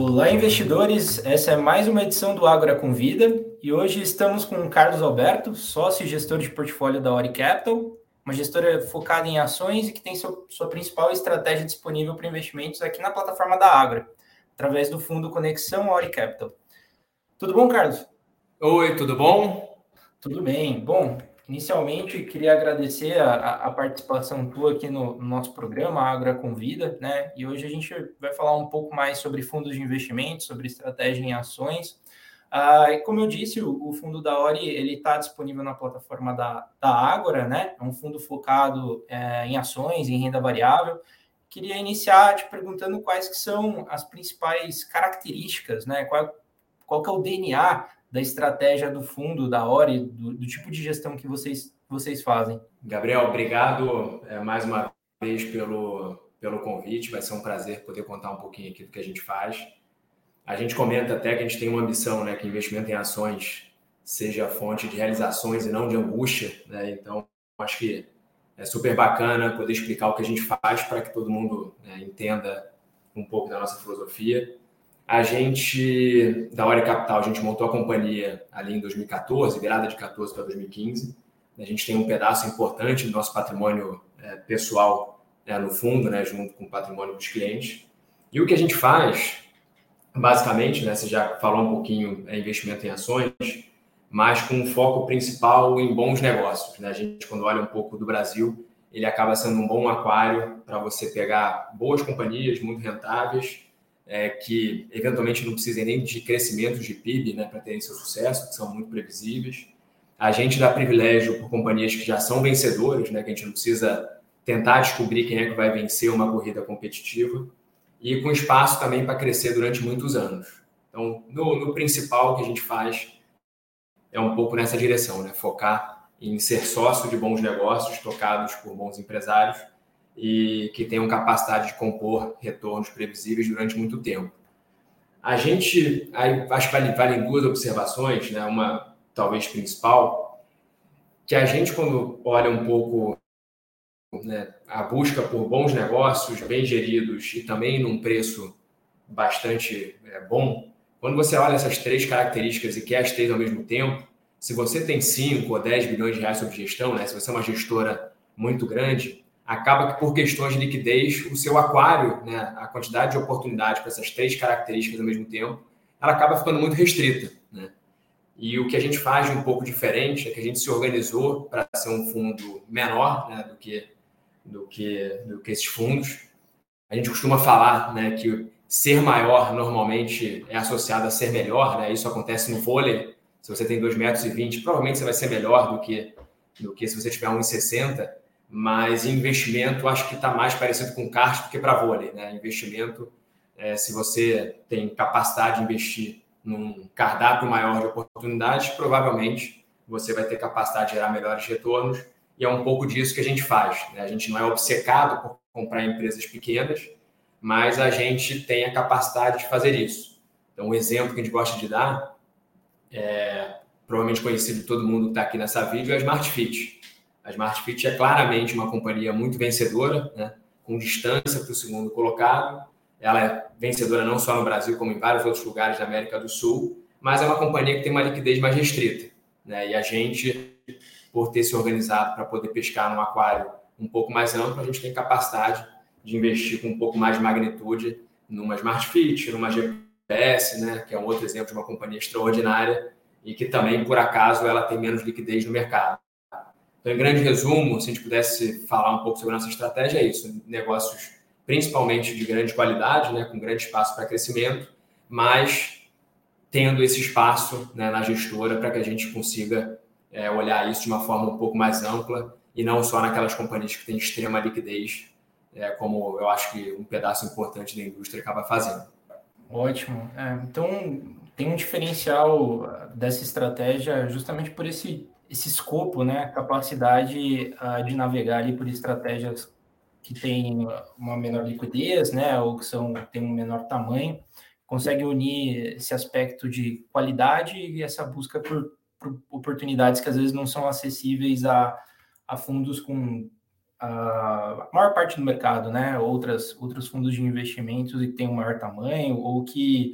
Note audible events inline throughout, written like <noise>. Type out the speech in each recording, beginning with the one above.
Olá, investidores! Essa é mais uma edição do Agora com Vida e hoje estamos com o Carlos Alberto, sócio e gestor de portfólio da Ori Capital, uma gestora focada em ações e que tem seu, sua principal estratégia disponível para investimentos aqui na plataforma da Agora, através do fundo Conexão Ori Capital. Tudo bom, Carlos? Oi, tudo bom? Tudo bem. Bom, Inicialmente, queria agradecer a, a participação tua aqui no, no, nosso programa Agra Convida, né? E hoje a gente vai falar um pouco mais sobre fundos de investimento, sobre estratégia em ações. Ah, e como eu disse, o, o fundo da Ori ele está disponível na plataforma da, da Ágora, né? É um fundo focado é, em ações, em renda variável. Queria iniciar te perguntando quais que são as principais características, né? Qual, qual que é o DNA da estratégia do fundo, da Ori, do, do tipo de gestão que vocês, vocês fazem. Gabriel, obrigado é, mais uma vez pelo, pelo convite. Vai ser um prazer poder contar um pouquinho aqui do que a gente faz. A gente comenta até que a gente tem uma ambição, né, que investimento em ações seja fonte de realizações e não de angústia, né? Então, acho que é super bacana poder explicar o que a gente faz para que todo mundo né, entenda um pouco da nossa filosofia. A gente, da Hora Capital, a gente montou a companhia ali em 2014, virada de 14 para 2015. A gente tem um pedaço importante do nosso patrimônio é, pessoal é, no fundo, né, junto com o patrimônio dos clientes. E o que a gente faz, basicamente, né, você já falou um pouquinho, é investimento em ações, mas com um foco principal em bons negócios. Né? A gente, quando olha um pouco do Brasil, ele acaba sendo um bom aquário para você pegar boas companhias muito rentáveis é, que eventualmente não precisem nem de crescimento de PIB né, para terem seu sucesso, que são muito previsíveis. A gente dá privilégio por companhias que já são vencedoras, né, que a gente não precisa tentar descobrir quem é que vai vencer uma corrida competitiva, e com espaço também para crescer durante muitos anos. Então, no, no principal que a gente faz é um pouco nessa direção, né? focar em ser sócio de bons negócios tocados por bons empresários e que tenham capacidade de compor retornos previsíveis durante muito tempo. A gente, acho que vale, valem duas observações, né? uma talvez principal, que a gente, quando olha um pouco né, a busca por bons negócios, bem geridos e também num preço bastante é, bom, quando você olha essas três características e quer as três ao mesmo tempo, se você tem 5 ou 10 bilhões de reais sob gestão, né, se você é uma gestora muito grande, acaba que por questões de liquidez, o seu aquário, né, a quantidade de oportunidade para essas três características ao mesmo tempo, ela acaba ficando muito restrita. Né? E o que a gente faz de um pouco diferente é que a gente se organizou para ser um fundo menor né, do, que, do, que, do que esses fundos. A gente costuma falar né, que ser maior normalmente é associado a ser melhor, né? isso acontece no vôlei. Se você tem 2,20 metros, provavelmente você vai ser melhor do que, do que se você tiver 1,60 mas investimento acho que está mais parecido com kart do que para vôlei. Né? Investimento, é, se você tem capacidade de investir num cardápio maior de oportunidades, provavelmente você vai ter capacidade de gerar melhores retornos. E é um pouco disso que a gente faz. Né? A gente não é obcecado por comprar empresas pequenas, mas a gente tem a capacidade de fazer isso. Então, um exemplo que a gente gosta de dar, é, provavelmente conhecido de todo mundo que está aqui nessa vídeo, é a Smart Fit. A Smart Fit é claramente uma companhia muito vencedora, né? com distância para o segundo colocado. Ela é vencedora não só no Brasil, como em vários outros lugares da América do Sul, mas é uma companhia que tem uma liquidez mais restrita. Né? E a gente, por ter se organizado para poder pescar num aquário um pouco mais amplo, a gente tem capacidade de investir com um pouco mais de magnitude numa Smart Fit, numa GPS, né? que é um outro exemplo de uma companhia extraordinária e que também, por acaso, ela tem menos liquidez no mercado. Então, em grande resumo, se a gente pudesse falar um pouco sobre a nossa estratégia, é isso: negócios principalmente de grande qualidade, né, com grande espaço para crescimento, mas tendo esse espaço né, na gestora para que a gente consiga é, olhar isso de uma forma um pouco mais ampla e não só naquelas companhias que têm extrema liquidez, é, como eu acho que um pedaço importante da indústria acaba fazendo. Ótimo. É, então, tem um diferencial dessa estratégia justamente por esse esse escopo, né, capacidade uh, de navegar ali por estratégias que têm uma menor liquidez, né, ou que são têm um menor tamanho, consegue unir esse aspecto de qualidade e essa busca por, por oportunidades que às vezes não são acessíveis a, a fundos com a maior parte do mercado, né? Outras, outros fundos de investimentos e tem um maior tamanho, ou que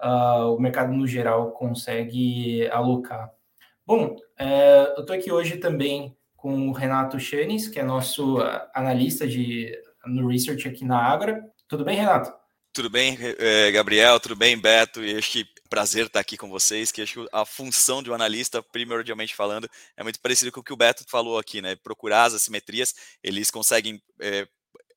uh, o mercado no geral consegue alocar. Bom, é, eu estou aqui hoje também com o Renato Chanes, que é nosso analista de, no research aqui na Agra. Tudo bem, Renato? Tudo bem, é, Gabriel? Tudo bem, Beto? E acho que prazer estar aqui com vocês, que acho que a função de um analista, primordialmente falando, é muito parecido com o que o Beto falou aqui, né? Procurar as assimetrias, eles conseguem é,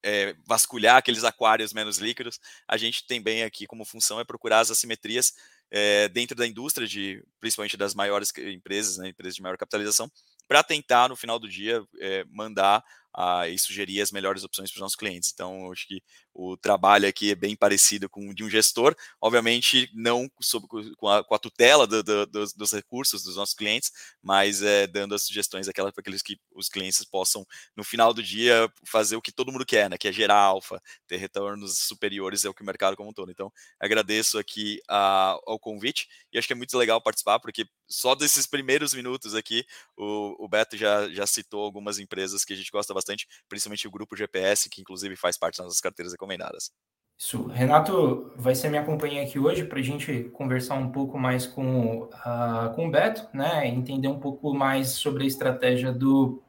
é, vasculhar aqueles aquários menos líquidos. A gente tem bem aqui como função é procurar as assimetrias é, dentro da indústria, de, principalmente das maiores empresas, né, empresas de maior capitalização, para tentar, no final do dia, é, mandar uh, e sugerir as melhores opções para os nossos clientes. Então, acho que o trabalho aqui é bem parecido com o de um gestor, obviamente não sob, com, a, com a tutela do, do, dos, dos, recursos dos nossos clientes, mas é, dando as sugestões para aqueles que os clientes possam, no final do dia, fazer o que todo mundo quer, né? que é gerar alfa, ter retornos superiores ao que o mercado como um todo. Então, agradeço aqui uh, ao convite e acho que é muito legal participar, porque só desses primeiros minutos aqui, o, o Beto já, já citou algumas empresas que a gente gosta bastante, principalmente o grupo GPS, que inclusive faz parte das nossas carteiras recomendadas. Isso. Renato vai ser minha companhia aqui hoje para a gente conversar um pouco mais com, uh, com o Beto, né? Entender um pouco mais sobre a estratégia do,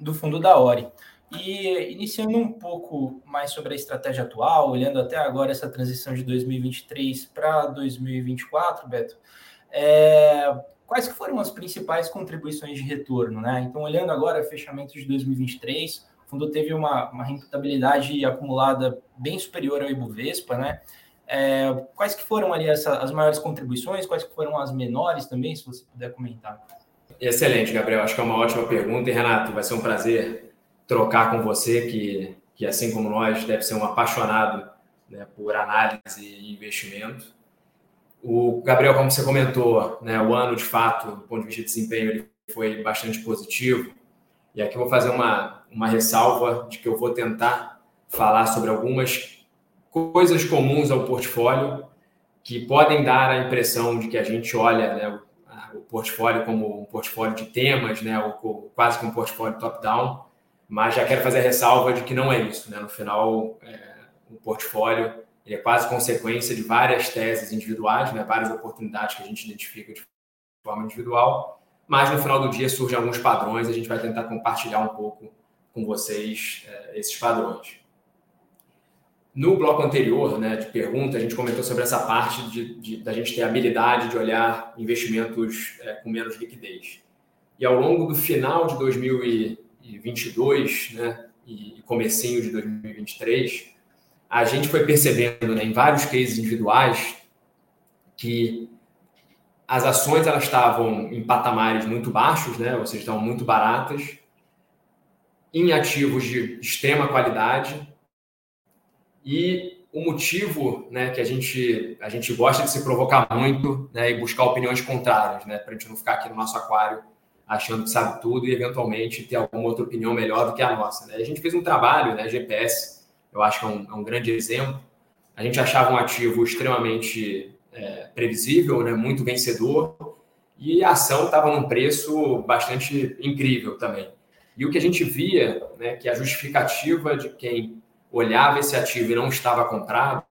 do fundo da Ori. E iniciando um pouco mais sobre a estratégia atual, olhando até agora essa transição de 2023 para 2024, Beto, é, quais que foram as principais contribuições de retorno, né? Então, olhando agora fechamento de 2023, o fundo teve uma, uma rentabilidade acumulada bem superior ao Ibovespa, né? É, quais que foram ali essa, as maiores contribuições, quais que foram as menores também, se você puder comentar? Excelente, Gabriel. Acho que é uma ótima pergunta. E, Renato, vai ser um prazer trocar com você, que, que assim como nós, deve ser um apaixonado né, por análise e investimento. O Gabriel, como você comentou, né, o ano de fato, do ponto de vista de desempenho, ele foi bastante positivo. E aqui eu vou fazer uma, uma ressalva de que eu vou tentar falar sobre algumas coisas comuns ao portfólio que podem dar a impressão de que a gente olha né, o, portfólio como um portfólio de temas, né, ou, quase que um portfólio top-down, mas já quero fazer a ressalva de que não é isso. Né? No final, é, o portfólio ele é quase consequência de várias teses individuais, né? várias oportunidades que a gente identifica de forma individual, mas no final do dia surgem alguns padrões, a gente vai tentar compartilhar um pouco com vocês é, esses padrões. No bloco anterior, né, de pergunta, a gente comentou sobre essa parte de, de da gente ter a habilidade de olhar investimentos é, com menos liquidez. E ao longo do final de 2022, né, e comecinho de 2023, a gente foi percebendo né, em vários cases individuais que as ações elas estavam em patamares muito baixos, né, ou seja, estavam muito baratas, em ativos de extrema qualidade. E o motivo né, que a gente, a gente gosta de se provocar muito né, e buscar opiniões contrárias, né, para a gente não ficar aqui no nosso aquário achando que sabe tudo e eventualmente ter alguma outra opinião melhor do que a nossa. Né? A gente fez um trabalho, né, GPS, eu acho que é um, é um grande exemplo. A gente achava um ativo extremamente é, previsível, né, muito vencedor, e a ação estava num preço bastante incrível também. E o que a gente via, né, que a justificativa de quem olhava esse ativo e não estava comprado,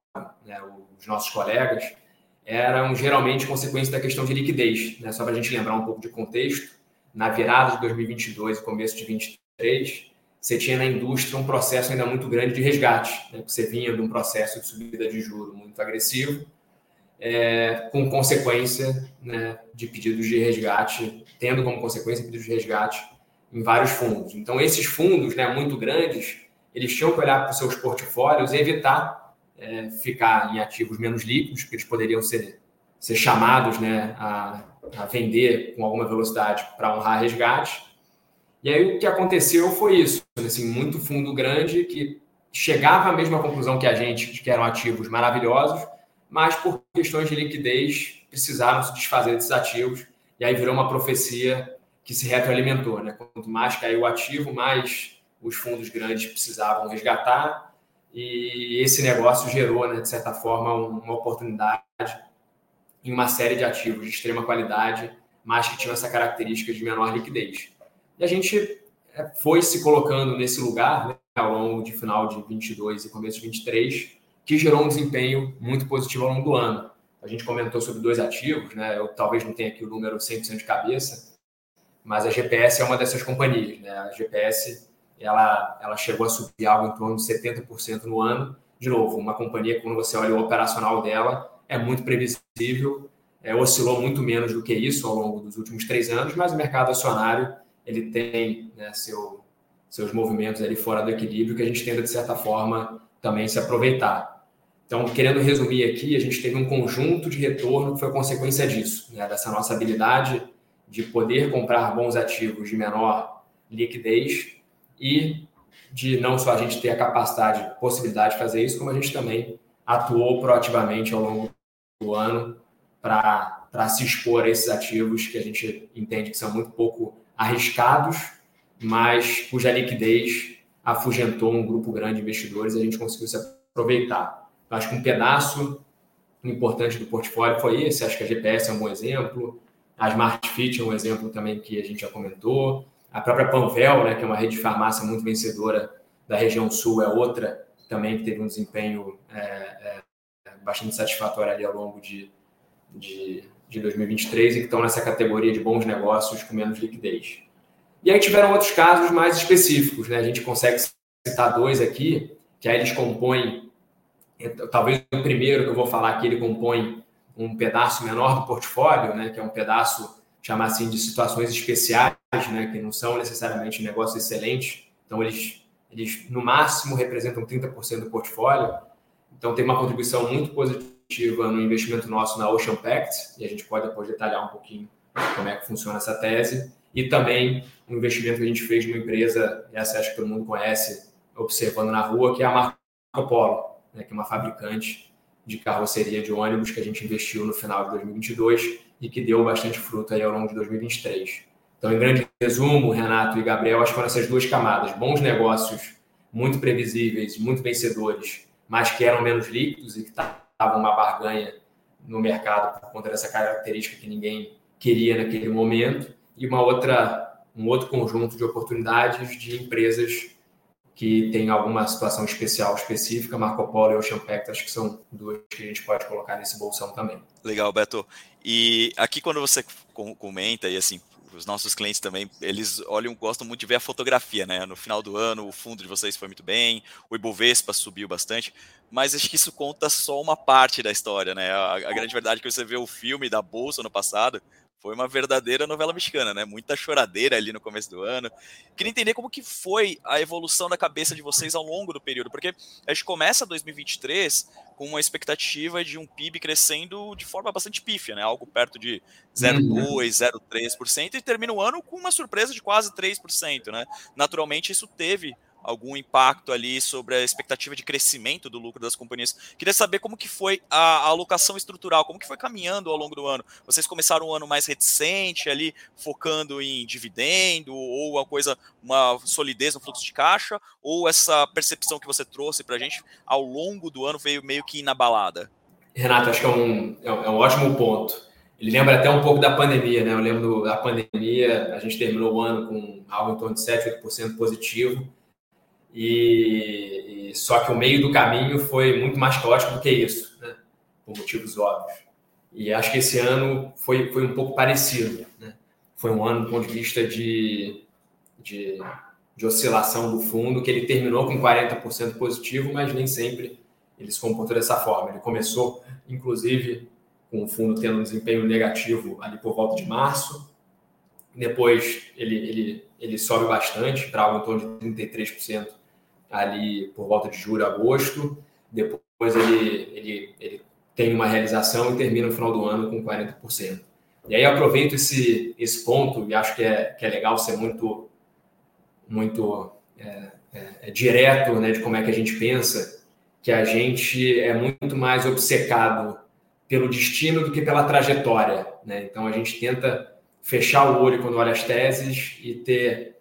né, os nossos colegas, eram geralmente consequência da questão de liquidez. Né? Só para a gente lembrar um pouco de contexto, na virada de 2022 e começo de 2023, você tinha na indústria um processo ainda muito grande de resgate, né? você vinha de um processo de subida de juro muito agressivo, é, com consequência né, de pedidos de resgate, tendo como consequência pedidos de resgate em vários fundos. Então, esses fundos né, muito grandes, eles tinham que olhar para os seus portfólios e evitar é, ficar em ativos menos líquidos, porque eles poderiam ser, ser chamados né, a, a vender com alguma velocidade para honrar resgate, e aí o que aconteceu foi isso, assim, muito fundo grande que chegava à mesma conclusão que a gente, que eram ativos maravilhosos, mas por questões de liquidez precisaram se desfazer desses ativos, e aí virou uma profecia que se retroalimentou, né? Quanto mais caiu o ativo, mais os fundos grandes precisavam resgatar, e esse negócio gerou, né, de certa forma, uma oportunidade em uma série de ativos de extrema qualidade, mas que tinham essa característica de menor liquidez. E a gente é, foi se colocando nesse lugar né, ao longo de final de 22 e começo de 23, que gerou um desempenho muito positivo ao longo do ano. A gente comentou sobre dois ativos, né? Eu talvez não tenha aqui o número 100% de cabeça, mas a GPS é uma dessas companhias, né? A GPS ela, ela chegou a subir algo em torno de 70% no ano. De novo, uma companhia, quando você olha o operacional dela, é muito previsível, é, oscilou muito menos do que isso ao longo dos últimos três anos, mas o mercado acionário ele tem né, seu, seus movimentos ali fora do equilíbrio que a gente tenta, de certa forma, também se aproveitar. Então, querendo resumir aqui, a gente teve um conjunto de retorno que foi consequência disso, né, dessa nossa habilidade de poder comprar bons ativos de menor liquidez e de não só a gente ter a capacidade, possibilidade de fazer isso, como a gente também atuou proativamente ao longo do ano para se expor a esses ativos que a gente entende que são muito pouco arriscados, mas cuja liquidez afugentou um grupo grande de investidores e a gente conseguiu se aproveitar. Eu acho que um pedaço importante do portfólio foi esse, acho que a GPS é um bom exemplo, a Smart Fit é um exemplo também que a gente já comentou, a própria Panvel, né, que é uma rede de farmácia muito vencedora da região sul, é outra também que teve um desempenho é, é, bastante satisfatório ali ao longo de, de, de 2023 e que estão nessa categoria de bons negócios com menos liquidez. E aí tiveram outros casos mais específicos, né? A gente consegue citar dois aqui, que aí eles compõem, talvez o primeiro que eu vou falar aqui, ele compõe um pedaço menor do portfólio, né? Que é um pedaço, chamar assim, de situações especiais, né? Que não são necessariamente negócios excelentes. Então, eles, eles no máximo representam 30% do portfólio. Então, tem uma contribuição muito positiva no investimento nosso na Ocean Pact, e a gente pode depois detalhar um pouquinho como é que funciona essa tese e também um investimento que a gente fez numa empresa, essa acho que todo mundo conhece, observando na rua, que é a Marco Polo, né, que é uma fabricante de carroceria de ônibus que a gente investiu no final de 2022 e que deu bastante fruto aí ao longo de 2023. Então, em grande resumo, Renato e Gabriel, acho que foram essas duas camadas. Bons negócios, muito previsíveis, muito vencedores, mas que eram menos líquidos e que uma barganha no mercado por conta dessa característica que ninguém queria naquele momento e uma outra, um outro conjunto de oportunidades de empresas que tem alguma situação especial, específica, Marco Polo e Ocean Pact, acho que são duas que a gente pode colocar nesse bolsão também. Legal, Beto. E aqui quando você comenta, e assim, os nossos clientes também, eles olham, gostam muito de ver a fotografia, né? No final do ano, o fundo de vocês foi muito bem, o Ibovespa subiu bastante, mas acho que isso conta só uma parte da história, né? A, a grande verdade é que você vê o filme da Bolsa no passado, foi uma verdadeira novela mexicana, né? Muita choradeira ali no começo do ano. Queria entender como que foi a evolução da cabeça de vocês ao longo do período, porque a gente começa 2023 com uma expectativa de um PIB crescendo de forma bastante pífia, né? Algo perto de 0,2, 0,3% e termina o ano com uma surpresa de quase 3%, né? Naturalmente isso teve algum impacto ali sobre a expectativa de crescimento do lucro das companhias. Queria saber como que foi a, a alocação estrutural, como que foi caminhando ao longo do ano. Vocês começaram um ano mais reticente ali, focando em dividendo ou uma coisa, uma solidez no fluxo de caixa, ou essa percepção que você trouxe para a gente ao longo do ano veio meio que inabalada? Renato, acho que é um, é um ótimo ponto. Ele lembra até um pouco da pandemia, né? Eu lembro da pandemia, a gente terminou o ano com algo em torno de 7, 8% positivo. E, e, só que o meio do caminho foi muito mais caótico do que isso, né? por motivos óbvios. E acho que esse ano foi, foi um pouco parecido. Né? Foi um ano do ponto de vista de, de, de oscilação do fundo, que ele terminou com 40% positivo, mas nem sempre ele se comportou dessa forma. Ele começou, inclusive, com o fundo tendo um desempenho negativo ali por volta de março. Depois ele, ele, ele sobe bastante, para algo em torno de 33% ali por volta de julho, agosto. Depois ele, ele, ele tem uma realização e termina no final do ano com 40%. E aí aproveito esse, esse ponto e acho que é, que é legal ser muito, muito é, é, é direto né, de como é que a gente pensa, que a gente é muito mais obcecado pelo destino do que pela trajetória. Né? Então a gente tenta fechar o olho quando olha as teses e ter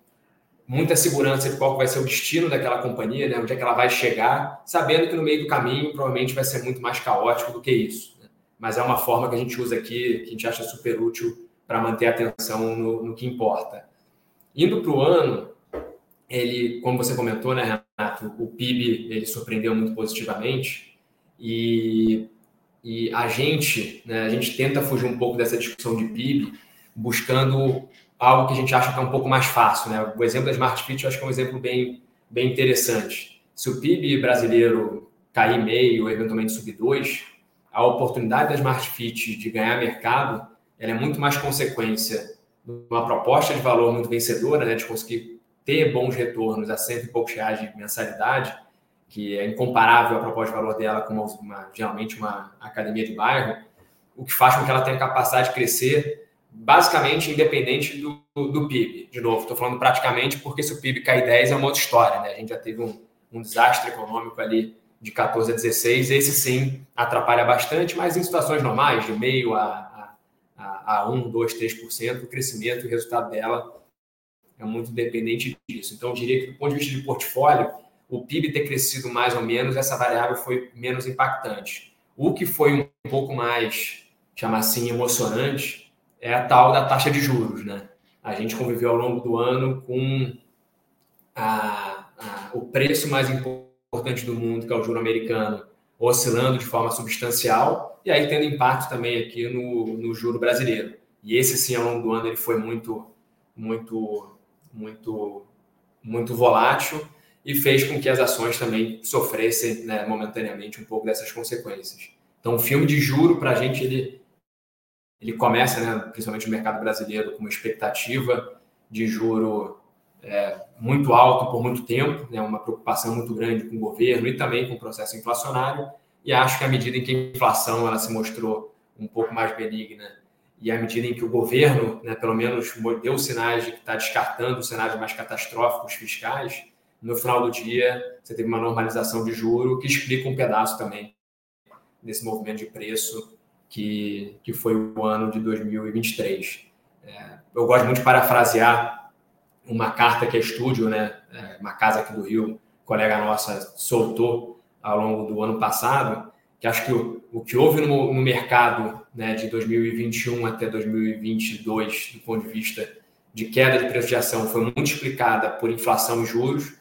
muita segurança de qual vai ser o destino daquela companhia, né? onde é que ela vai chegar, sabendo que no meio do caminho provavelmente vai ser muito mais caótico do que isso. Né? Mas é uma forma que a gente usa aqui, que a gente acha super útil para manter a atenção no, no que importa. Indo para o ano, ele, como você comentou, né, Renato, o PIB ele surpreendeu muito positivamente e, e a gente, né, a gente tenta fugir um pouco dessa discussão de PIB, buscando algo que a gente acha que é um pouco mais fácil, né? O exemplo da Smart Fit eu acho que é um exemplo bem, bem interessante. Se o PIB brasileiro cair meio, ou eventualmente subir dois, a oportunidade da Smart Fit de ganhar mercado, ela é muito mais consequência de uma proposta de valor muito vencedora, né, de conseguir ter bons retornos a cento e poucos reais de mensalidade, que é incomparável a proposta de valor dela com uma, geralmente uma academia de bairro, o que faz com que ela tenha capacidade de crescer basicamente independente do, do PIB. De novo, estou falando praticamente porque se o PIB cair 10 é uma outra história, né? A gente já teve um, um desastre econômico ali de 14 a 16, esse sim atrapalha bastante, mas em situações normais, de meio a, a, a 1, 2, 3%, o crescimento e o resultado dela é muito dependente disso. Então, eu diria que do ponto de vista de portfólio, o PIB ter crescido mais ou menos, essa variável foi menos impactante. O que foi um pouco mais, chamar assim, emocionante, é a tal da taxa de juros, né? A gente conviveu ao longo do ano com a, a, o preço mais importante do mundo, que é o juro americano, oscilando de forma substancial, e aí tendo impacto também aqui no, no juro brasileiro. E esse sim, ao longo do ano, ele foi muito, muito muito, muito volátil e fez com que as ações também sofressem né, momentaneamente um pouco dessas consequências. Então, o filme de juro, para a gente, ele, ele começa, né, principalmente no mercado brasileiro, com uma expectativa de juro é, muito alto por muito tempo, né, uma preocupação muito grande com o governo e também com o processo inflacionário. E acho que à medida em que a inflação ela se mostrou um pouco mais benigna e à medida em que o governo, né, pelo menos, deu sinais de que está descartando cenários mais catastróficos fiscais, no final do dia você teve uma normalização de juro que explica um pedaço também desse movimento de preço que, que foi o ano de 2023. É, eu gosto muito de parafrasear uma carta que a Estúdio, né, é, uma casa aqui do Rio, colega nossa, soltou ao longo do ano passado, que acho que o, o que houve no, no mercado né, de 2021 até 2022, do ponto de vista de queda de preço de ação, foi muito explicada por inflação e juros,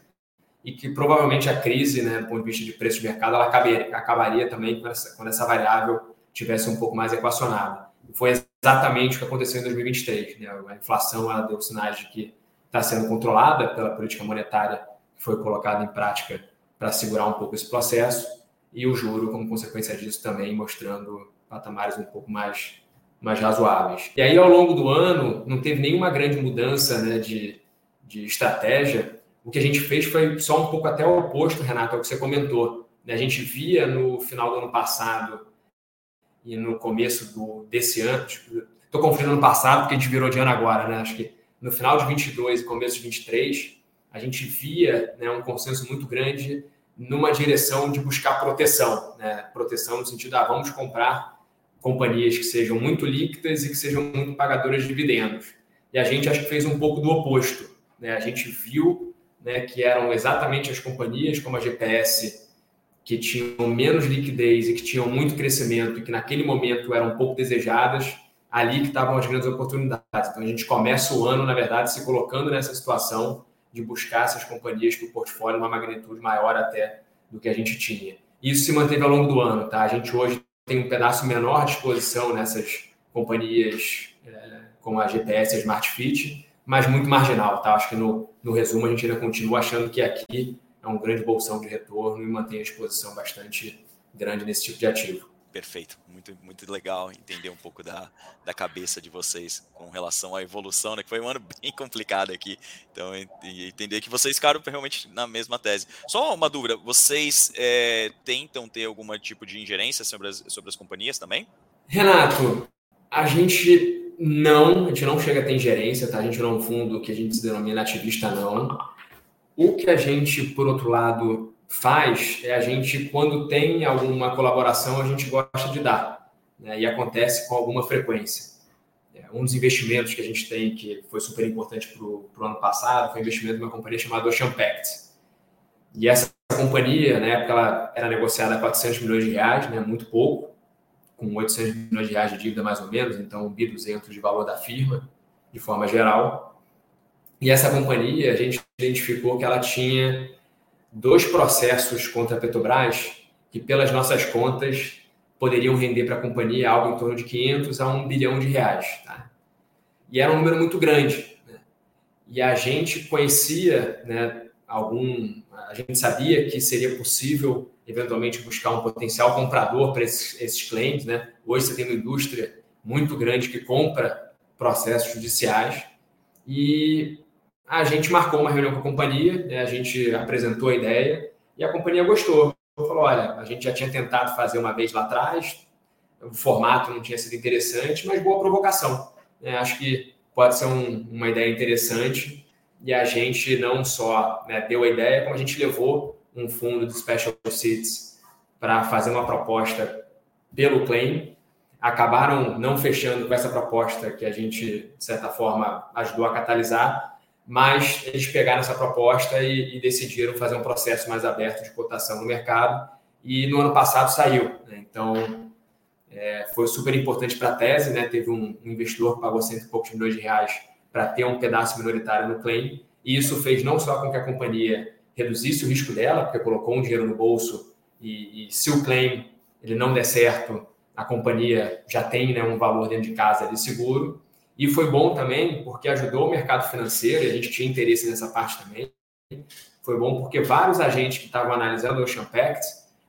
e que provavelmente a crise, né, do ponto de vista de preço de mercado, ela acabaria, acabaria também quando essa, quando essa variável tivesse um pouco mais equacionada. Foi exatamente o que aconteceu em 2023. Né? A inflação ela deu sinais de que está sendo controlada pela política monetária que foi colocada em prática para segurar um pouco esse processo e o juro, como consequência disso, também mostrando patamares um pouco mais, mais razoáveis. E aí, ao longo do ano, não teve nenhuma grande mudança né, de, de estratégia. O que a gente fez foi só um pouco até o oposto, Renato, ao que você comentou. A gente via no final do ano passado e no começo do, desse ano, estou confundindo ano passado porque a gente virou de ano agora, né? Acho que no final de 22 e começo de 23, a gente via né, um consenso muito grande numa direção de buscar proteção, né? proteção no sentido, ah, vamos comprar companhias que sejam muito líquidas e que sejam muito pagadoras de dividendos. E a gente acho que fez um pouco do oposto. Né? A gente viu né, que eram exatamente as companhias como a GPS que tinham menos liquidez e que tinham muito crescimento e que naquele momento eram um pouco desejadas, ali que estavam as grandes oportunidades. Então a gente começa o ano, na verdade, se colocando nessa situação de buscar essas companhias para o portfólio uma magnitude maior até do que a gente tinha. Isso se manteve ao longo do ano, tá? A gente hoje tem um pedaço menor de exposição nessas companhias é, como a GPS e a Smart Fit, mas muito marginal, tá? Acho que no, no resumo a gente ainda continua achando que aqui é um grande bolsão de retorno e mantém a exposição bastante grande nesse tipo de ativo. Perfeito, muito, muito legal entender um pouco da, da cabeça de vocês com relação à evolução, né? Que foi um ano <laughs> bem complicado aqui. Então, entender que vocês ficaram realmente na mesma tese. Só uma dúvida: vocês é, tentam ter algum tipo de ingerência sobre as, sobre as companhias também? Renato, a gente não, a gente não chega a ter ingerência, tá? A gente não é um fundo que a gente se denomina ativista, não. O que a gente, por outro lado, faz é a gente, quando tem alguma colaboração, a gente gosta de dar. Né? E acontece com alguma frequência. É, um dos investimentos que a gente tem, que foi super importante para o ano passado, foi o investimento de uma companhia chamada Ocean Pact. E essa companhia, na época, ela era negociada a 400 milhões de reais, né? muito pouco, com 800 milhões de reais de dívida mais ou menos, então 1.200 de valor da firma, de forma geral. E essa companhia, a gente identificou que ela tinha dois processos contra a Petrobras que, pelas nossas contas, poderiam render para a companhia algo em torno de 500 a 1 bilhão de reais. Tá? E era um número muito grande. Né? E a gente conhecia né, algum. A gente sabia que seria possível, eventualmente, buscar um potencial comprador para esses, esses clientes. Né? Hoje você tem uma indústria muito grande que compra processos judiciais. E a gente marcou uma reunião com a companhia, né? a gente apresentou a ideia e a companhia gostou. Falou: olha, a gente já tinha tentado fazer uma vez lá atrás, o formato não tinha sido interessante, mas boa provocação. Né? Acho que pode ser um, uma ideia interessante e a gente não só né, deu a ideia, como a gente levou um fundo de Special Seats para fazer uma proposta pelo claim. Acabaram não fechando com essa proposta que a gente, de certa forma, ajudou a catalisar, mas eles pegaram essa proposta e, e, decidiram fazer um processo mais aberto de cotação no mercado e no ano passado saiu. Né? Então, é, foi super importante para a tese, né? teve um, um, investidor que pagou cento e poucos milhões de reais para ter um pedaço minoritário no claim e isso fez não só com que a companhia reduzisse o risco dela, porque colocou um dinheiro no bolso e, e se o claim ele não der certo, a companhia já tem né, um valor dentro de casa de seguro, e foi bom também porque ajudou o mercado financeiro, e a gente tinha interesse nessa parte também. Foi bom porque vários agentes que estavam analisando o Ocean Pact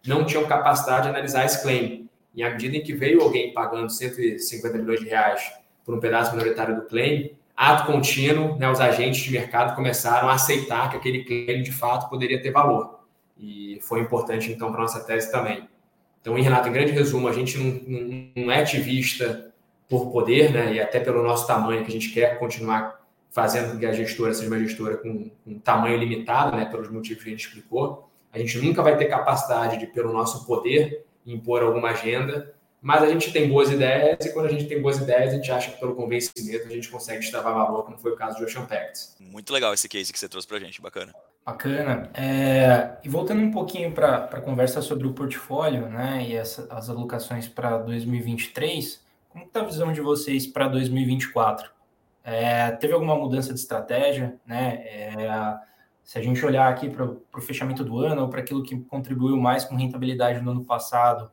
não tinham capacidade de analisar esse claim. E à medida em que veio alguém pagando 150 milhões de reais por um pedaço minoritário do claim, ato contínuo, né, os agentes de mercado começaram a aceitar que aquele claim de fato poderia ter valor. E foi importante então para nossa tese também. Então, Renato, em grande resumo, a gente não, não é ativista por poder, né, e até pelo nosso tamanho, que a gente quer continuar fazendo com que a gestora seja uma gestora com um tamanho limitado, né, pelos motivos que a gente explicou. A gente nunca vai ter capacidade de, pelo nosso poder, impor alguma agenda, mas a gente tem boas ideias e quando a gente tem boas ideias, a gente acha que pelo convencimento a gente consegue destravar valor, como foi o caso de Ocean Pact. Muito legal esse case que você trouxe para a gente, bacana. Bacana. É, e voltando um pouquinho para a conversa sobre o portfólio né, e essa, as alocações para 2023, como está a visão de vocês para 2024? É, teve alguma mudança de estratégia, né? É, se a gente olhar aqui para o fechamento do ano ou para aquilo que contribuiu mais com rentabilidade no ano passado,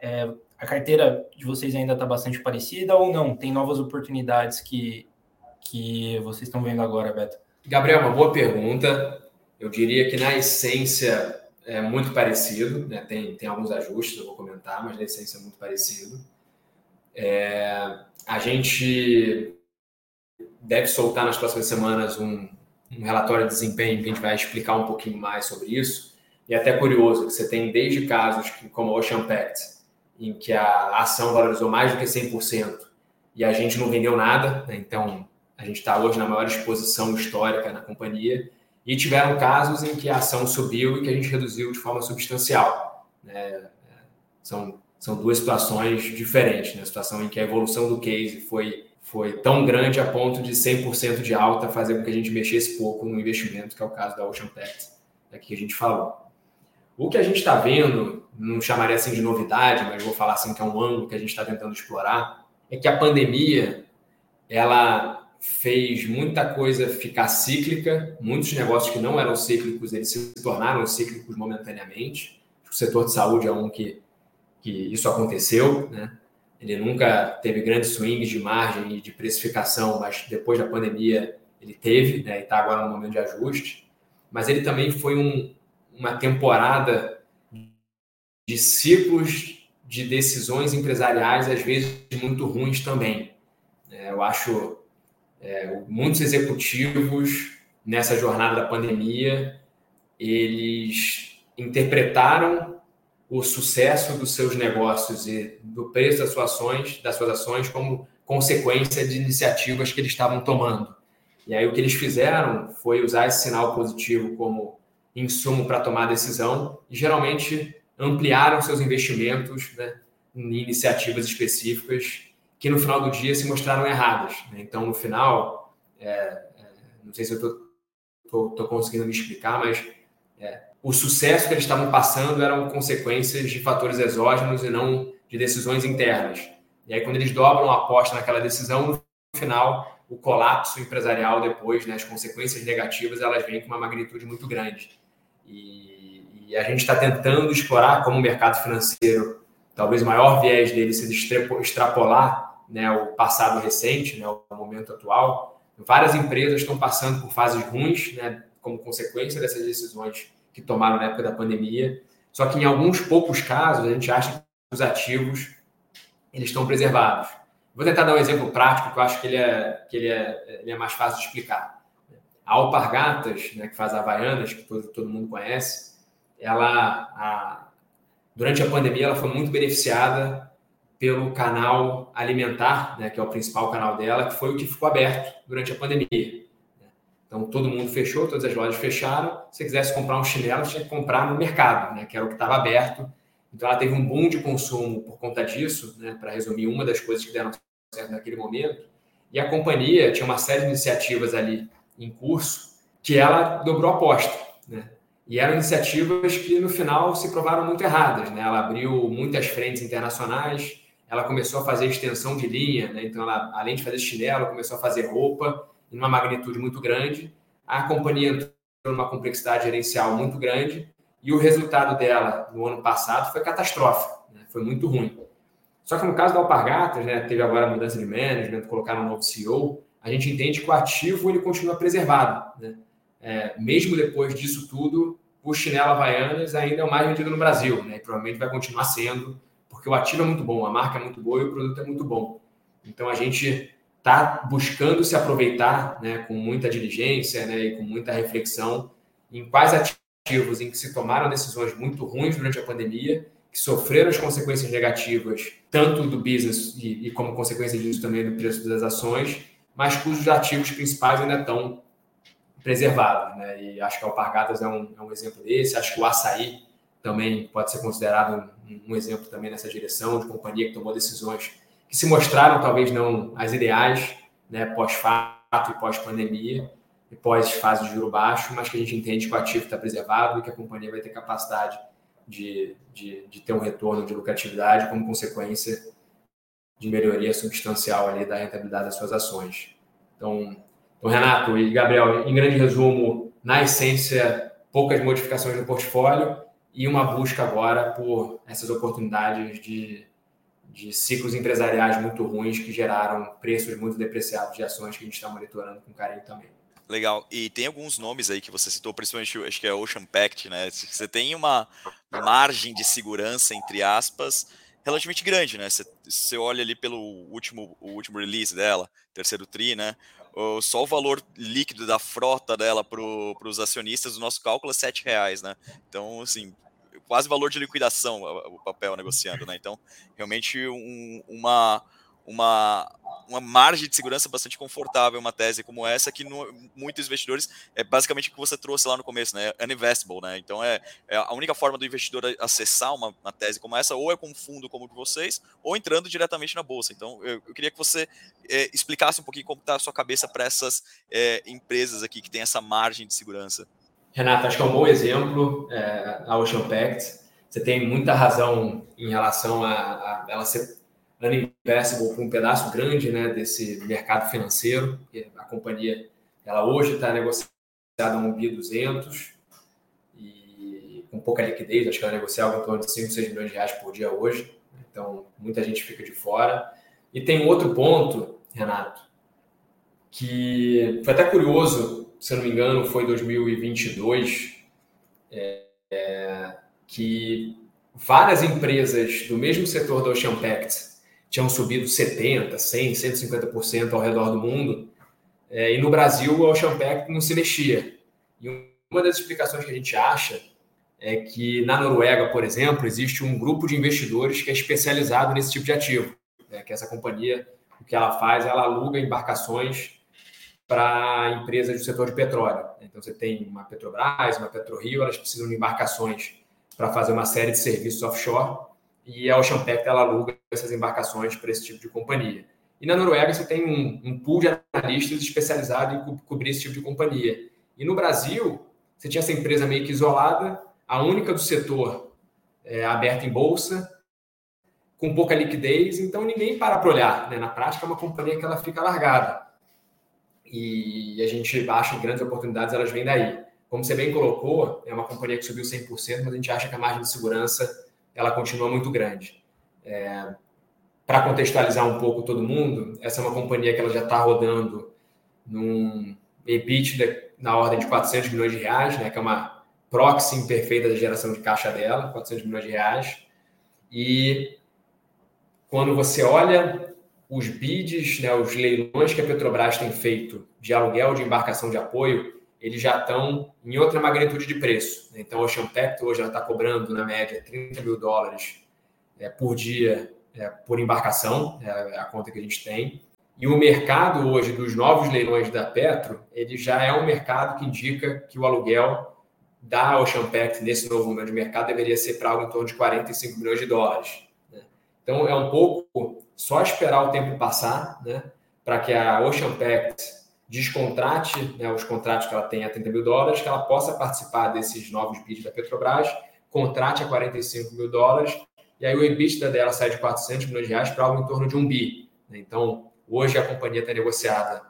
é, a carteira de vocês ainda está bastante parecida ou não? Tem novas oportunidades que, que vocês estão vendo agora, Beto? Gabriel, uma boa pergunta. Eu diria que na essência é muito parecido, né? tem, tem alguns ajustes, eu vou comentar, mas na essência é muito parecido. É, a gente deve soltar nas próximas semanas um, um, relatório de desempenho que a gente vai explicar um pouquinho mais sobre isso. E até curioso que você tem desde casos como o Ocean Pact, em que a ação valorizou mais do que 100% e a gente não vendeu nada, né? então a gente está hoje na maior exposição histórica na companhia, e tiveram casos em que a ação subiu e que a gente reduziu de forma substancial. Né? São são duas situações diferentes, né? A situação em que a evolução do case foi, foi tão grande a ponto de 100% de alta fazer com que a gente mexesse pouco no investimento, que é o caso da Ocean Pact, daqui que a gente falou. O que a gente está vendo, não chamaria assim de novidade, mas vou falar assim que é um ângulo que a gente está tentando explorar, é que a pandemia ela fez muita coisa ficar cíclica, muitos negócios que não eram cíclicos, eles se tornaram cíclicos momentaneamente. O setor de saúde é um que que isso aconteceu, né? Ele nunca teve grandes swings de margem e de precificação, mas depois da pandemia ele teve, né? E está agora no momento de ajuste. Mas ele também foi um, uma temporada de ciclos de decisões empresariais, às vezes muito ruins também. É, eu acho é, muitos executivos nessa jornada da pandemia eles interpretaram o sucesso dos seus negócios e do preço das suas ações, das suas ações como consequência de iniciativas que eles estavam tomando. E aí o que eles fizeram foi usar esse sinal positivo como insumo para tomar decisão e geralmente ampliaram seus investimentos né, em iniciativas específicas que no final do dia se mostraram erradas. Né? Então, no final, é, é, não sei se eu estou conseguindo me explicar, mas é, o sucesso que eles estavam passando eram consequências de fatores exógenos e não de decisões internas. E aí, quando eles dobram a aposta naquela decisão, no final, o colapso empresarial depois, né, as consequências negativas, elas vêm com uma magnitude muito grande. E, e a gente está tentando explorar como o mercado financeiro, talvez o maior viés dele seja extrapolar né, o passado recente, né, o momento atual. Várias empresas estão passando por fases ruins, né, como consequência dessas decisões que tomaram na época da pandemia. Só que em alguns poucos casos, a gente acha que os ativos eles estão preservados. Vou tentar dar um exemplo prático que eu acho que ele é, que ele é, ele é mais fácil de explicar. A Alpargatas, né, que faz a Havaianas, que todo, todo mundo conhece, ela, a, durante a pandemia, ela foi muito beneficiada pelo canal alimentar, né, que é o principal canal dela, que foi o que ficou aberto durante a pandemia. Então, todo mundo fechou, todas as lojas fecharam. Se você quisesse comprar um chinelo, tinha que comprar no mercado, né, que era o que estava aberto então, ela teve um boom de consumo por conta disso, né, para resumir, uma das coisas que deram certo naquele momento. E a companhia tinha uma série de iniciativas ali em curso que ela dobrou a aposta. Né? E eram iniciativas que, no final, se provaram muito erradas. Né? Ela abriu muitas frentes internacionais, ela começou a fazer extensão de linha, né? então, ela, além de fazer chinelo, começou a fazer roupa em uma magnitude muito grande. A companhia entrou numa complexidade gerencial muito grande e o resultado dela no ano passado foi catastrófico, né? foi muito ruim. Só que no caso da Alpargatas, né, teve agora a mudança de management, colocaram um novo CEO, a gente entende que o ativo ele continua preservado. Né? É, mesmo depois disso tudo, o chinelo Havaianas ainda é o mais vendido no Brasil, né? e provavelmente vai continuar sendo, porque o ativo é muito bom, a marca é muito boa e o produto é muito bom. Então a gente está buscando se aproveitar né, com muita diligência né, e com muita reflexão em quais ativos em que se tomaram decisões muito ruins durante a pandemia, que sofreram as consequências negativas, tanto do business e, e como consequência disso também do preço das ações, mas cujos ativos principais ainda estão preservados. Né? E acho que a Alpargatas é um, é um exemplo desse, acho que o Açaí também pode ser considerado um, um exemplo também nessa direção, de companhia que tomou decisões que se mostraram talvez não as ideais, né, pós-fato e pós-pandemia, e pós-fase de juro baixo, mas que a gente entende que o ativo está preservado e que a companhia vai ter capacidade de, de, de ter um retorno de lucratividade como consequência de melhoria substancial ali da rentabilidade das suas ações. Então, então, Renato e Gabriel, em grande resumo, na essência, poucas modificações no portfólio e uma busca agora por essas oportunidades de, de ciclos empresariais muito ruins que geraram preços muito depreciados de ações que a gente está monitorando com carinho também. Legal. E tem alguns nomes aí que você citou, principalmente acho que é Ocean Pact, né? Você tem uma margem de segurança, entre aspas, relativamente grande, né? Você, você olha ali pelo último, o último release dela, terceiro TRI, né? Só o valor líquido da frota dela para os acionistas, o nosso cálculo é sete reais, né? Então, assim, quase valor de liquidação o papel negociando, né? Então, realmente um, uma uma, uma margem de segurança bastante confortável, uma tese como essa, que no, muitos investidores é basicamente o que você trouxe lá no começo, né? Uninvestable, né? Então é, é a única forma do investidor acessar uma, uma, tese como essa, ou é com um fundo como o de vocês, ou entrando diretamente na bolsa. Então eu, eu queria que você é, explicasse um pouquinho como está a sua cabeça para essas é, empresas aqui que tem essa margem de segurança. Renato, acho que é um bom exemplo é, a Ocean Pact. Você tem muita razão em relação a, a ela ser uninvestable para um pedaço grande né, desse mercado financeiro. A companhia ela hoje está negociada a um bi 200 e com pouca liquidez, acho que ela negocia algo em torno de 5, 6 milhões de reais por dia hoje. Então, muita gente fica de fora. E tem outro ponto, Renato, que foi até curioso, se não me engano, foi 2022, é, é, que várias empresas do mesmo setor do Ocean Pact tinham subido 70%, 100%, 150% ao redor do mundo. É, e no Brasil, o Ocean Pact não se mexia. E uma das explicações que a gente acha é que na Noruega, por exemplo, existe um grupo de investidores que é especializado nesse tipo de ativo. Né? Que essa companhia, o que ela faz, ela aluga embarcações para empresas do setor de petróleo. Então, você tem uma Petrobras, uma PetroRio, elas precisam de embarcações para fazer uma série de serviços offshore e a Ocean Pact ela aluga essas embarcações para esse tipo de companhia. E na Noruega você tem um, um pool de analistas especializado em co cobrir esse tipo de companhia. E no Brasil, você tinha essa empresa meio que isolada, a única do setor é, aberta em bolsa, com pouca liquidez, então ninguém para para olhar. Né? Na prática, é uma companhia que ela fica largada. E a gente acha que grandes oportunidades elas vêm daí. Como você bem colocou, é uma companhia que subiu 100%, mas a gente acha que a margem de segurança ela continua muito grande. É, Para contextualizar um pouco todo mundo, essa é uma companhia que ela já está rodando num EBITDA na ordem de 400 milhões de reais, né, que é uma proxy imperfeita da geração de caixa dela, 400 milhões de reais. E quando você olha os bids, né, os leilões que a Petrobras tem feito de aluguel de embarcação de apoio, eles já estão em outra magnitude de preço. Então, a Ocean Pact hoje está cobrando, na média, 30 mil dólares é, por dia é, por embarcação, é a conta que a gente tem. E o mercado hoje dos novos leilões da Petro, ele já é um mercado que indica que o aluguel da Ocean Pact nesse novo momento de mercado deveria ser para algo em torno de 45 milhões de dólares. Né? Então é um pouco só esperar o tempo passar, né, para que a Ocean Pact descontrate né, os contratos que ela tem a 30 mil dólares, que ela possa participar desses novos bids da Petrobras, contrate a 45 mil dólares, e aí o EBITDA dela sai de 400 milhões de reais para algo em torno de um bi. Né? Então, Hoje a companhia está negociada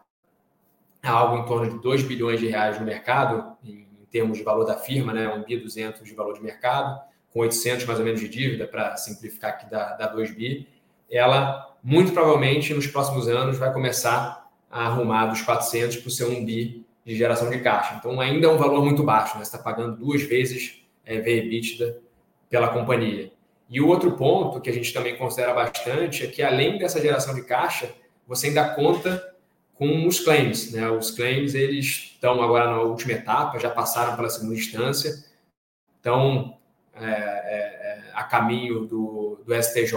a algo em torno de 2 bilhões de reais no mercado, em, termos de valor da firma, né? 1 bi 200 de valor de mercado, com 800 mais ou menos de dívida, para simplificar aqui, dá 2 bi. Ela, muito provavelmente, nos próximos anos, vai começar a arrumar dos 400 para o seu 1 bi de geração de caixa. Então, ainda é um valor muito baixo, né? você está pagando duas vezes é, EBITDA pela companhia. E o outro ponto que a gente também considera bastante é que, além dessa geração de caixa, você ainda conta com os claims. Né? Os claims eles estão agora na última etapa, já passaram pela segunda instância, estão é, é, é a caminho do, do STJ.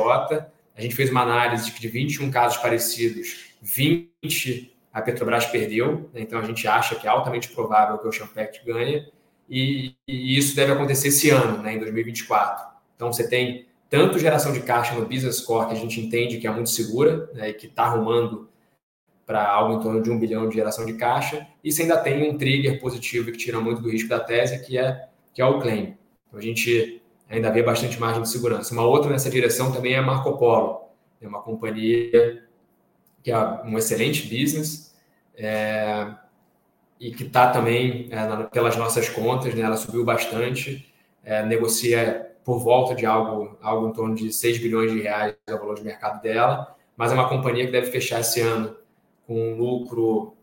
A gente fez uma análise de que de 21 casos parecidos, 20 a Petrobras perdeu, né? então a gente acha que é altamente provável que o Champact ganhe, e, e, isso deve acontecer esse ano, né, em 2024. Então você tem tanto geração de caixa no Business Core, que a gente entende que é muito segura né, e que está arrumando para algo em torno de um bilhão de geração de caixa, e você ainda tem um trigger positivo que tira muito do risco da tese, que é, que é o claim. Então a gente ainda vê bastante margem de segurança. Uma outra nessa direção também é a Marco Polo, é uma companhia que é um excelente business é, e que está também é, pelas nossas contas, né, ela subiu bastante, é, negocia por volta de algo, algo em torno de 6 bilhões de reais o valor de mercado dela, mas é uma companhia que deve fechar esse ano com um lucro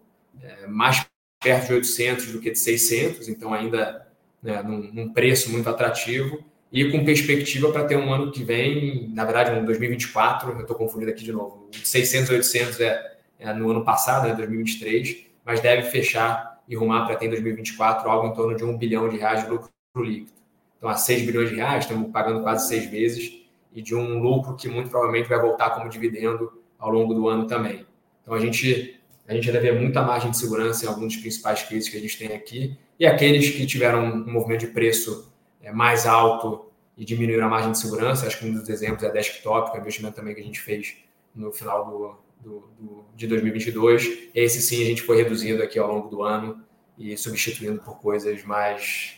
é, mais perto de 800 do que de 600, então ainda né, num, num, preço muito atrativo e com perspectiva para ter um ano que vem, na verdade, em 2024, eu estou confundindo aqui de novo, 600 800 é, é no ano passado, né, 2023, mas deve fechar e rumar para ter em 2024 algo em torno de um bilhão de reais de lucro líquido. Então, a 6 bilhões de reais, estamos pagando quase seis vezes, e de um lucro que muito provavelmente vai voltar como dividendo ao longo do ano também. Então, a gente, a gente ainda vê muita margem de segurança em alguns dos principais cases que a gente tem aqui, e aqueles que tiveram um movimento de preço mais alto e diminuíram a margem de segurança, acho que um dos exemplos é a Desktop, que é o investimento também que a gente fez no final do, do, do, de 2022. Esse sim a gente foi reduzindo aqui ao longo do ano e substituindo por coisas mais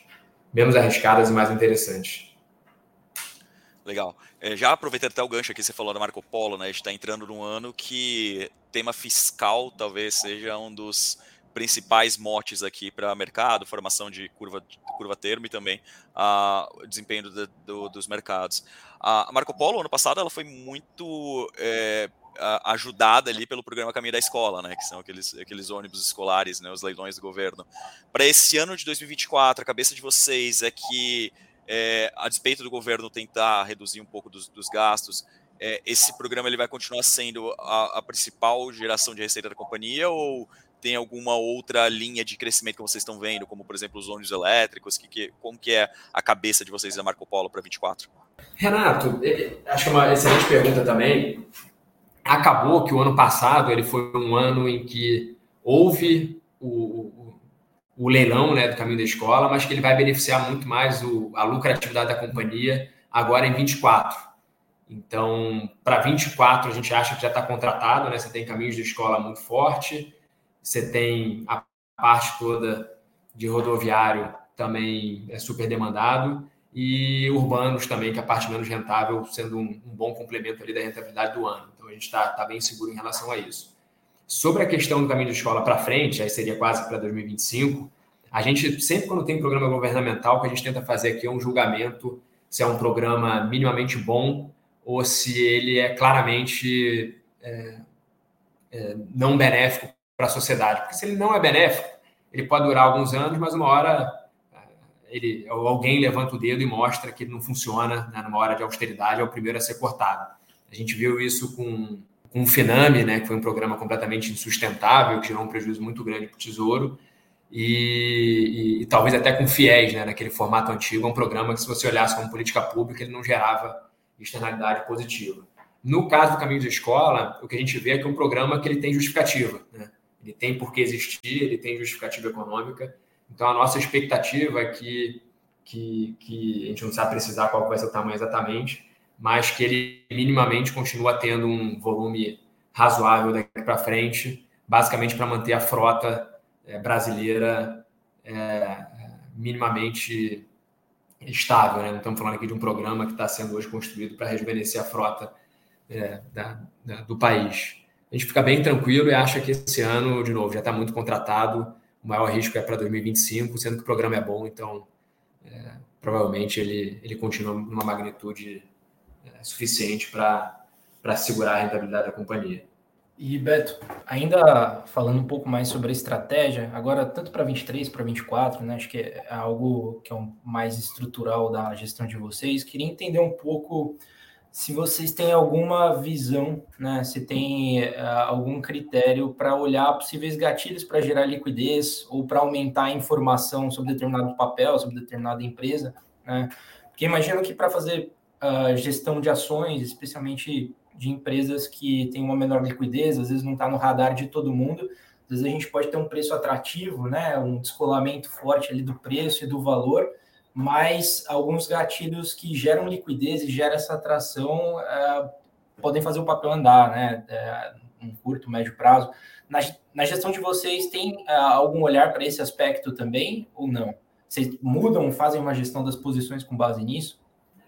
menos arriscadas e mais interessantes. Legal. É, já aproveitando até o gancho aqui, você falou da Marco Polo, né? A gente está entrando num ano que tema fiscal talvez seja um dos principais motes aqui para mercado, formação de curva, curva termo e também uh, desempenho do, dos mercados. A Marco Polo, ano passado, ela foi muito é, ajudada ali pelo programa Caminho da Escola, né, que são aqueles, aqueles ônibus escolares, né, os leilões do governo. Para esse ano de 2024, a cabeça de vocês é que, é, a despeito do governo tentar reduzir um pouco dos, dos gastos, é, esse programa ele vai continuar sendo a, a, principal geração de receita da companhia ou tem alguma outra linha de crescimento que vocês estão vendo, como por exemplo os ônibus elétricos, que, que, como que é a cabeça de vocês da Marco Polo para 24? Renato, acho que é uma excelente pergunta também. Acabou que o ano passado ele foi um ano em que houve o, o, o leilão né, do caminho da escola, mas que ele vai beneficiar muito mais o, a lucratividade da companhia agora em 24. Então, para 24, a gente acha que já está contratado, né? Você tem caminhos de escola muito forte, você tem a parte toda de rodoviário também é super demandado e urbanos também, que é a parte menos rentável, sendo um, um bom complemento ali da rentabilidade do ano. Então a gente está tá bem seguro em relação a isso. Sobre a questão do caminho de escola para frente, aí seria quase para 2025, a gente sempre quando tem programa governamental, o que a gente tenta fazer aqui é um julgamento se é um programa minimamente bom ou se ele é claramente é, é, não benéfico para a sociedade. Porque se ele não é benéfico, ele pode durar alguns anos, mas uma hora é, ele, alguém levanta o dedo e mostra que não funciona né, numa hora de austeridade, é o primeiro a ser cortado. A gente viu isso com, com o Finame, né, que foi um programa completamente insustentável, que gerou um prejuízo muito grande para o Tesouro, e, e, e, talvez até com FIES, né, naquele formato antigo, um programa que, se você olhasse como política pública, ele não gerava externalidade positiva. No caso do Caminho de Escola, o que a gente vê é que é um programa que ele tem justificativa. Né? Ele tem por que existir, ele tem justificativa econômica. Então, a nossa expectativa é que, que, que a gente não sabe precisar qual vai ser o tamanho exatamente, mas que ele minimamente continua tendo um volume razoável daqui para frente, basicamente para manter a frota é, brasileira é, minimamente estável. Né? Não estamos falando aqui de um programa que está sendo hoje construído para rejuvenescer a frota é, da, da, do país. A gente fica bem tranquilo e acha que esse ano, de novo, já está muito contratado. O maior risco é para 2025, sendo que o programa é bom, então é, provavelmente ele, ele continua numa magnitude é, suficiente para segurar a rentabilidade da companhia. E Beto, ainda falando um pouco mais sobre a estratégia, agora tanto para 23, para 24, né? Acho que é algo que é um mais estrutural da gestão de vocês. Queria entender um pouco se vocês têm alguma visão, né? Se tem uh, algum critério para olhar possíveis gatilhos para gerar liquidez ou para aumentar a informação sobre determinado papel, sobre determinada empresa, né? Porque imagino que para fazer uh, gestão de ações, especialmente de empresas que têm uma menor liquidez, às vezes não está no radar de todo mundo. Às vezes a gente pode ter um preço atrativo, né, um descolamento forte ali do preço e do valor, mas alguns gatilhos que geram liquidez e geram essa atração é, podem fazer o papel andar, né, é, um curto, médio prazo. Na, na gestão de vocês, tem é, algum olhar para esse aspecto também ou não? Vocês mudam, fazem uma gestão das posições com base nisso?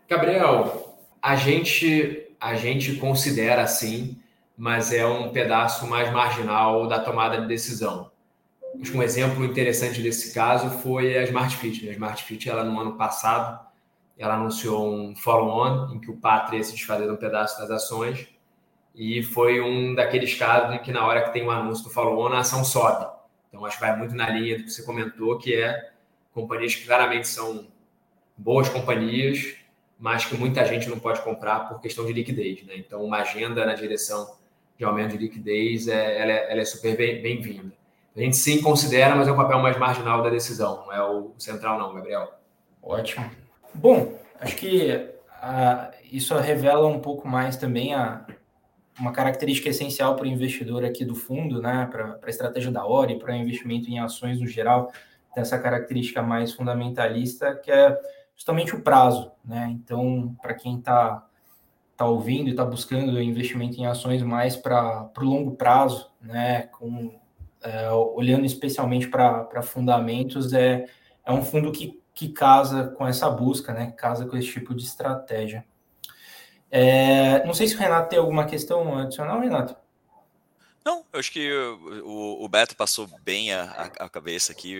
Gabriel, a gente a gente considera assim, mas é um pedaço mais marginal da tomada de decisão. Acho que um exemplo interessante desse caso foi a Smart Fit. A Smart Fit, ela no ano passado, ela anunciou um follow-on em que o Pátria ia se desfazer de um pedaço das ações e foi um daqueles casos em que na hora que tem o um anúncio do follow-on, a ação sobe. Então, acho que vai muito na linha do que você comentou, que é companhias que claramente são boas companhias, mas que muita gente não pode comprar por questão de liquidez. Né? Então, uma agenda na direção de aumento de liquidez é, ela é, ela é super bem-vinda. A gente sim considera, mas é o papel mais marginal da decisão, não é o central, não, Gabriel. Ótimo. Bom, acho que ah, isso revela um pouco mais também a, uma característica essencial para o investidor aqui do fundo, né, para a estratégia da Ori, para investimento em ações no geral, tem essa característica mais fundamentalista, que é justamente o prazo, né? Então, para quem está tá ouvindo e está buscando investimento em ações mais para o longo prazo, né? Com, é, olhando especialmente para fundamentos, é, é um fundo que, que casa com essa busca, né? Casa com esse tipo de estratégia. É, não sei se o Renato tem alguma questão adicional, Renato. Não, eu acho que o, o Beto passou bem a, a, cabeça aqui.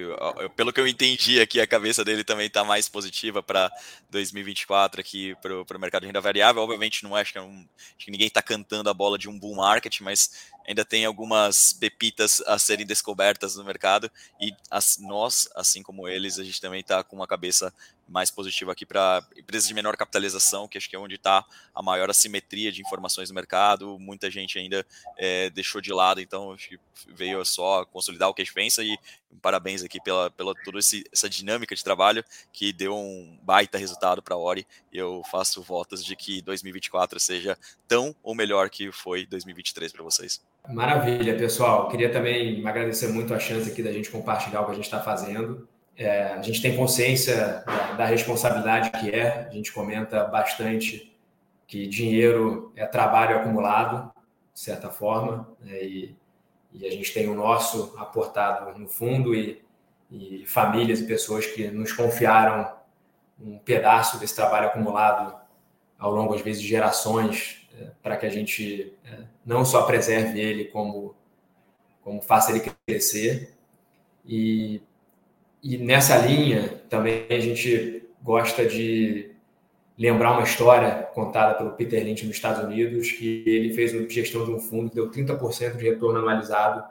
Pelo que eu entendi aqui, a cabeça dele também está mais positiva para 2024 aqui para o mercado de renda variável. Obviamente, não acho que, é acho que ninguém está cantando a bola de um bull market, mas ainda tem algumas pepitas a serem descobertas no mercado e as, nós, assim como eles, a gente também está com uma cabeça mais positiva aqui para empresas de menor capitalização, que acho que é onde está a maior assimetria de informações no mercado. Muita gente ainda é, deixou de lado, então acho que veio só consolidar o que a gente pensa e parabéns aqui pela, pela toda essa dinâmica de trabalho que deu um baita resultado para a Ori. Eu faço votos de que 2024 seja tão ou melhor que foi 2023 para vocês. Maravilha, pessoal. Queria também agradecer muito a chance aqui da gente compartilhar o que a gente está fazendo. É, a gente tem consciência da, da, responsabilidade que é, a gente comenta bastante que dinheiro é trabalho acumulado, de certa forma, né, e, e, a gente tem o nosso aportado no fundo e, e, famílias e pessoas que nos confiaram um pedaço desse trabalho acumulado ao longo, às vezes, de gerações, é, para que a gente é, não só preserve ele como como faça ele crescer. E, e nessa linha também a gente gosta de lembrar uma história contada pelo Peter Lynch nos Estados Unidos, que ele fez uma gestão de um fundo que deu 30% de retorno anualizado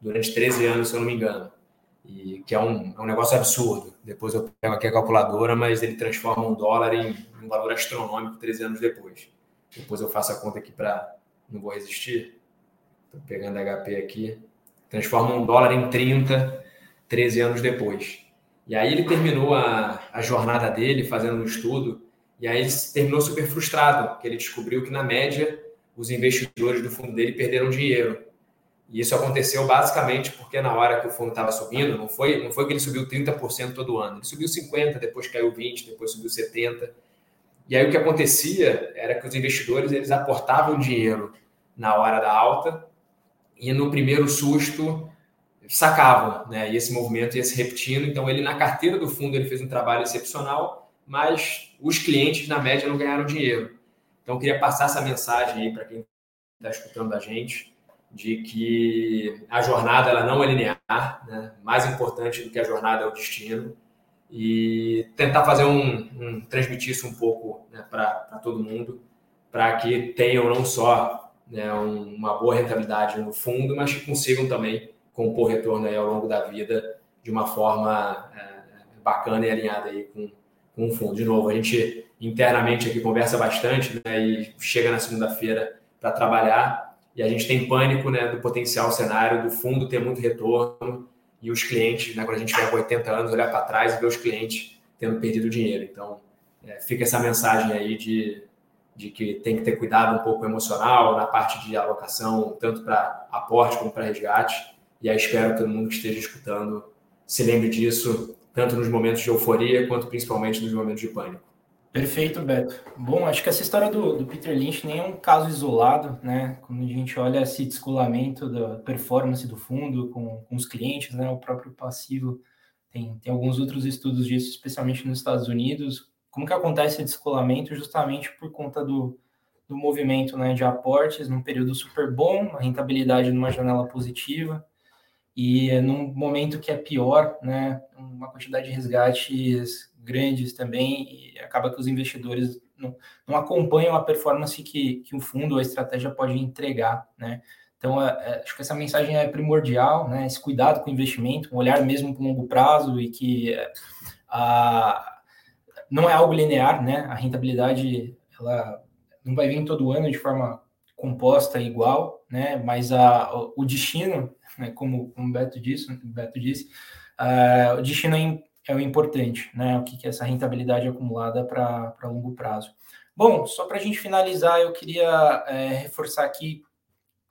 durante 13 anos, se eu não me engano. E que é um, é um negócio absurdo. Depois eu pego aqui a calculadora, mas ele transforma um dólar em um valor astronômico 13 anos depois. Depois eu faço a conta aqui para. Não vou resistir. Estou pegando HP aqui. Transforma um dólar em 30, 13 anos depois. E aí ele terminou a, a jornada dele fazendo um estudo, e aí ele terminou super frustrado, porque ele descobriu que, na média, os investidores do fundo dele perderam dinheiro. E isso aconteceu basicamente porque na hora que o fundo estava subindo, não foi, não foi que ele subiu 30% todo ano, ele subiu 50%, depois caiu 20%, depois subiu 70%. E aí o que acontecia era que os investidores eles aportavam dinheiro na hora da alta e no primeiro susto sacavam, né? E esse movimento ia se repetindo. Então, ele na carteira do fundo ele fez um trabalho excepcional, mas os clientes na média não ganharam dinheiro. Então, eu queria passar essa mensagem aí para quem está escutando a gente de que a jornada ela não é linear, né? Mais importante do que a jornada é o destino e tentar fazer um, um transmitir isso um pouco né, para todo mundo, para que tenham não só né, um, uma boa rentabilidade no fundo, mas que consigam também compor retorno aí ao longo da vida de uma forma é, bacana e alinhada aí com, com o fundo. De novo, a gente internamente aqui conversa bastante né, e chega na segunda-feira para trabalhar e a gente tem pânico né, do potencial cenário do fundo ter muito retorno e os clientes, né, quando a gente pega 80 anos, olhar para trás e ver os clientes tendo perdido dinheiro. Então, é, fica essa mensagem aí de, de que tem que ter cuidado um pouco emocional na parte de alocação, tanto para aporte como para resgate e aí espero que todo mundo que esteja escutando se lembre disso, tanto nos momentos de euforia, quanto principalmente nos momentos de pânico. Perfeito, Beto. Bom, acho que essa história do, do, Peter Lynch nem é um caso isolado, né? Quando a gente olha esse descolamento da performance do fundo com, com os clientes, né? O próprio passivo tem, tem alguns outros estudos disso, especialmente nos Estados Unidos. Como que acontece esse descolamento? Justamente por conta do, do movimento né, de aportes num período super bom, a rentabilidade numa janela positiva, e num momento que é pior, né, uma quantidade de resgates grandes também, e acaba que os investidores não, não acompanham a performance que, que o fundo ou a estratégia pode entregar, né? Então, é, é, acho que essa mensagem é primordial, né? Esse cuidado com o investimento, um olhar mesmo para longo prazo e que é, a, não é algo linear, né? A rentabilidade, ela não vai vir todo ano de forma composta igual, né? Mas a, o destino né, como, como o Beto disse, Beto disse uh, o destino é, é, o importante, né, o que, que é essa rentabilidade acumulada para longo prazo. Bom, só para a gente finalizar, eu queria é, reforçar aqui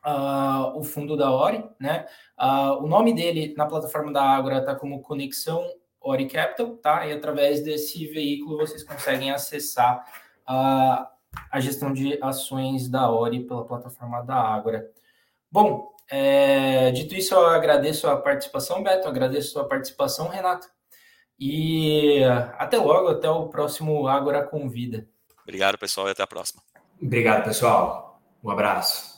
uh, o fundo da Ori, né, uh, o nome dele na plataforma da Ágora está como Conexão Ori Capital, tá, e através desse veículo vocês conseguem acessar a, a gestão de ações da Ori pela plataforma da Ágora. Bom, é, dito isso, eu agradeço a participação, Beto, agradeço a participação, Renato. E até logo, até o próximo Agora Convida. Obrigado, pessoal, e até a próxima. Obrigado, pessoal. Um abraço.